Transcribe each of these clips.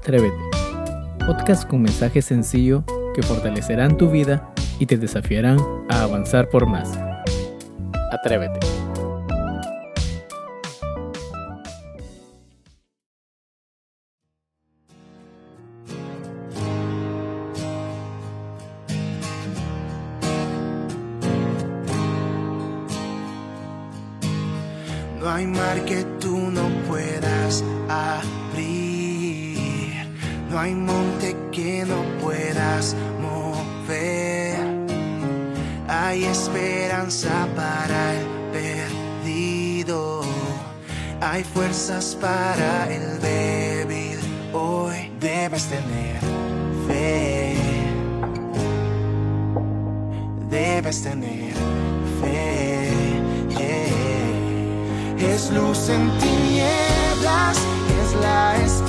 Atrévete, podcast con mensajes sencillo que fortalecerán tu vida y te desafiarán a avanzar por más. Atrévete. No hay mar que tú no puedas abrir. No hay monte que no puedas mover. Hay esperanza para el perdido. Hay fuerzas para el débil. Hoy debes tener fe. Debes tener fe. Es luz en tinieblas, es la esperanza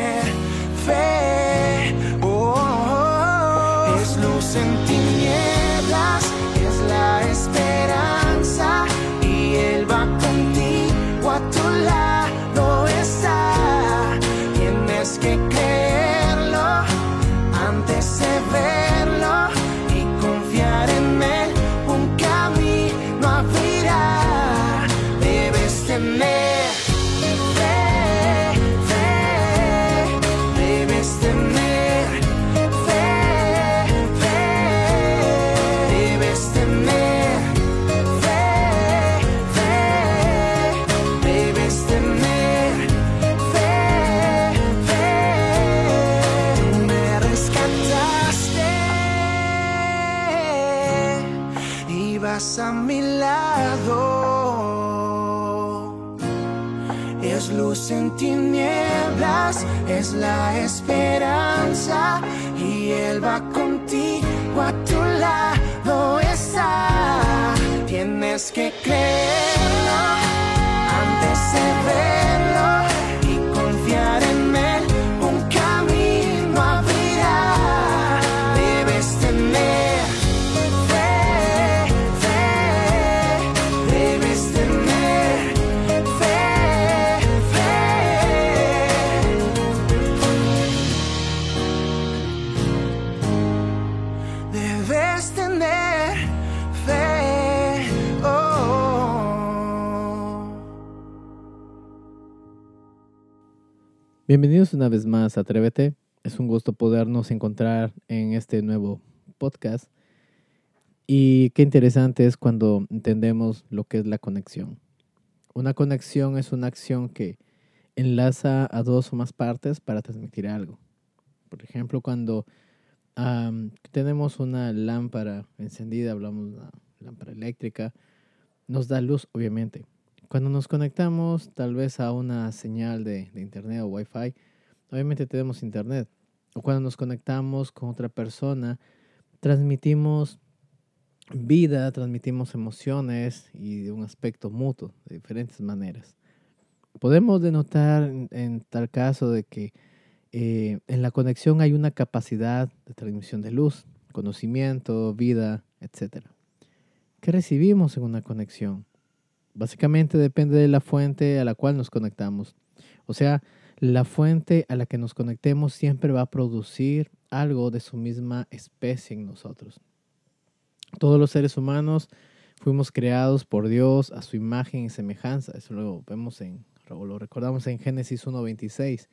debes tener y vas a mi lado. Es luz en tinieblas, es la esperanza y Él va contigo a tu lado está. Tienes que creerlo antes de verlo Bienvenidos una vez más a Atrévete. Es un gusto podernos encontrar en este nuevo podcast. Y qué interesante es cuando entendemos lo que es la conexión. Una conexión es una acción que enlaza a dos o más partes para transmitir algo. Por ejemplo, cuando tenemos una lámpara encendida, hablamos de una lámpara eléctrica, nos da luz, obviamente. Cuando nos conectamos tal vez a una señal de, de internet o wifi, obviamente tenemos internet. O cuando nos conectamos con otra persona, transmitimos vida, transmitimos emociones y de un aspecto mutuo, de diferentes maneras. Podemos denotar en, en tal caso de que eh, en la conexión hay una capacidad de transmisión de luz, conocimiento, vida, etc. ¿Qué recibimos en una conexión? Básicamente depende de la fuente a la cual nos conectamos. O sea, la fuente a la que nos conectemos siempre va a producir algo de su misma especie en nosotros. Todos los seres humanos fuimos creados por Dios a su imagen y semejanza. Eso lo vemos en, lo recordamos en Génesis 1.26.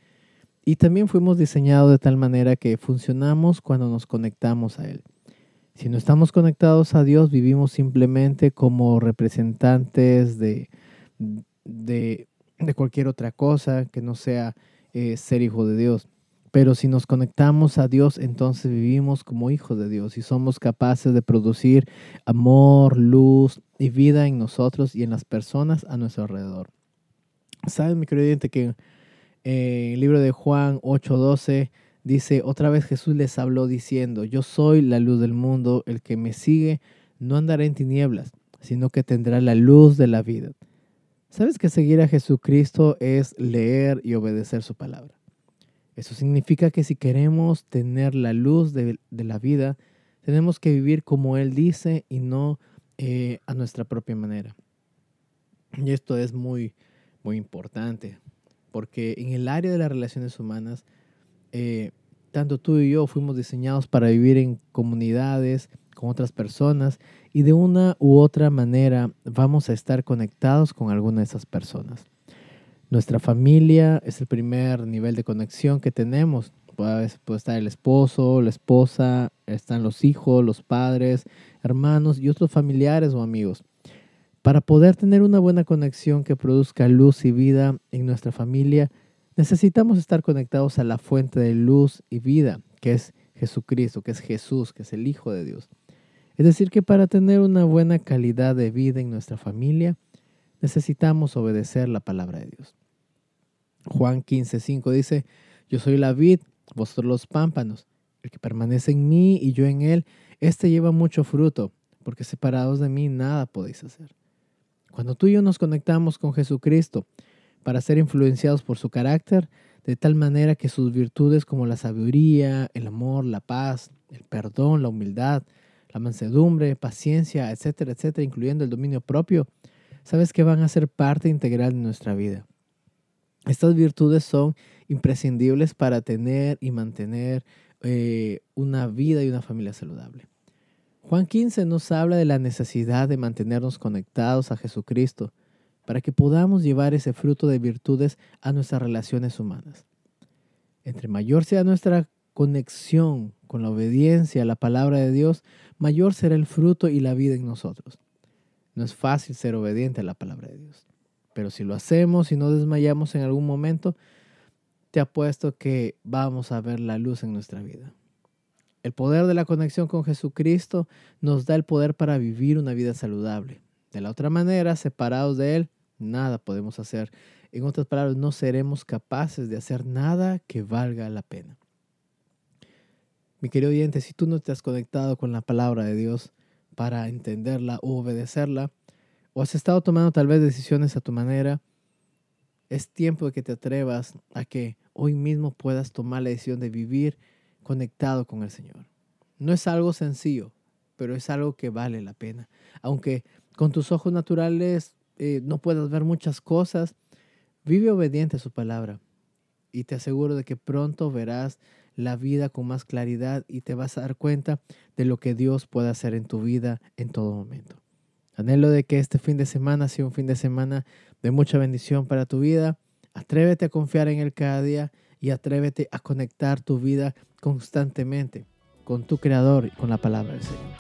Y también fuimos diseñados de tal manera que funcionamos cuando nos conectamos a Él. Si no estamos conectados a Dios, vivimos simplemente como representantes de, de, cualquier otra cosa que no sea eh, ser hijo de Dios. Pero si nos conectamos a Dios, entonces vivimos como hijos de Dios y somos capaces de producir amor, luz y vida en nosotros y en las personas a nuestro alrededor. ¿Sabes, mi querido que en el libro de Juan 8:12 dice, otra vez Jesús les habló diciendo, yo soy la luz del mundo, el que me sigue no andará en tinieblas, sino que tendrá la luz de la vida. ¿Sabes que seguir a Jesucristo es leer y obedecer su palabra? Eso significa que si queremos tener la luz de, la vida, tenemos que vivir como Él dice y no eh, a nuestra propia manera. Y esto es muy, muy importante, porque en el área de las relaciones humanas, eh, tanto tú y yo fuimos diseñados para vivir en comunidades con otras personas y de una u otra manera vamos a estar conectados con alguna de esas personas. Nuestra familia es el primer nivel de conexión que tenemos. Puede, puede, estar el esposo, la esposa, están los hijos, los padres, hermanos y otros familiares o amigos. Para poder tener una buena conexión que produzca luz y vida en nuestra familia, necesitamos estar conectados a la fuente de luz y vida, que es Jesucristo, que es Jesús, que es el Hijo de Dios. Es decir, que para tener una buena calidad de vida en nuestra familia, necesitamos obedecer la palabra de Dios. Juan 15:5 dice, yo soy la vid, vosotros los pámpanos. El que permanece en mí y yo en él, éste lleva mucho fruto, porque separados de mí nada podéis hacer. Cuando tú y yo nos conectamos con Jesucristo para ser influenciados por su carácter, de tal manera que sus virtudes como la sabiduría, el amor, la paz, el perdón, la humildad, la mansedumbre, paciencia, etcétera, etcétera, incluyendo el dominio propio, sabes que van a ser parte integral de nuestra vida. Estas virtudes son imprescindibles para tener y mantener eh, una vida y una familia saludable. Juan 15 nos habla de la necesidad de mantenernos conectados a Jesucristo para que podamos llevar ese fruto de virtudes a nuestras relaciones humanas. Entre mayor sea nuestra conexión con la obediencia a la palabra de Dios, mayor será el fruto y la vida en nosotros. No es fácil ser obediente a la palabra de Dios. Pero si lo hacemos y no desmayamos en algún momento, te apuesto que vamos a ver la luz en nuestra vida. El poder de la conexión con Jesucristo nos da el poder para vivir una vida saludable. De la otra manera, separados de Él, nada podemos hacer. En otras palabras, no seremos capaces de hacer nada que valga la pena. Mi querido oyente, si tú no te has conectado con la palabra de Dios, para entenderla o obedecerla, o has estado tomando tal vez decisiones a tu manera, es tiempo de que te atrevas a que hoy mismo puedas tomar la decisión de vivir conectado con el Señor. No es algo sencillo, pero es algo que vale la pena. Aunque con tus ojos naturales eh, no puedas ver muchas cosas, vive obediente a su palabra y te aseguro de que pronto verás la vida con más claridad y te vas a dar cuenta de lo que Dios puede hacer en tu vida en todo momento. Anhelo de que este fin de semana sea un fin de semana de mucha bendición para tu vida. Atrévete a confiar en Él cada día y atrévete a conectar tu vida constantemente con tu Creador y con la palabra del Señor.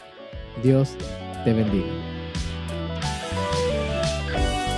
Dios te bendiga.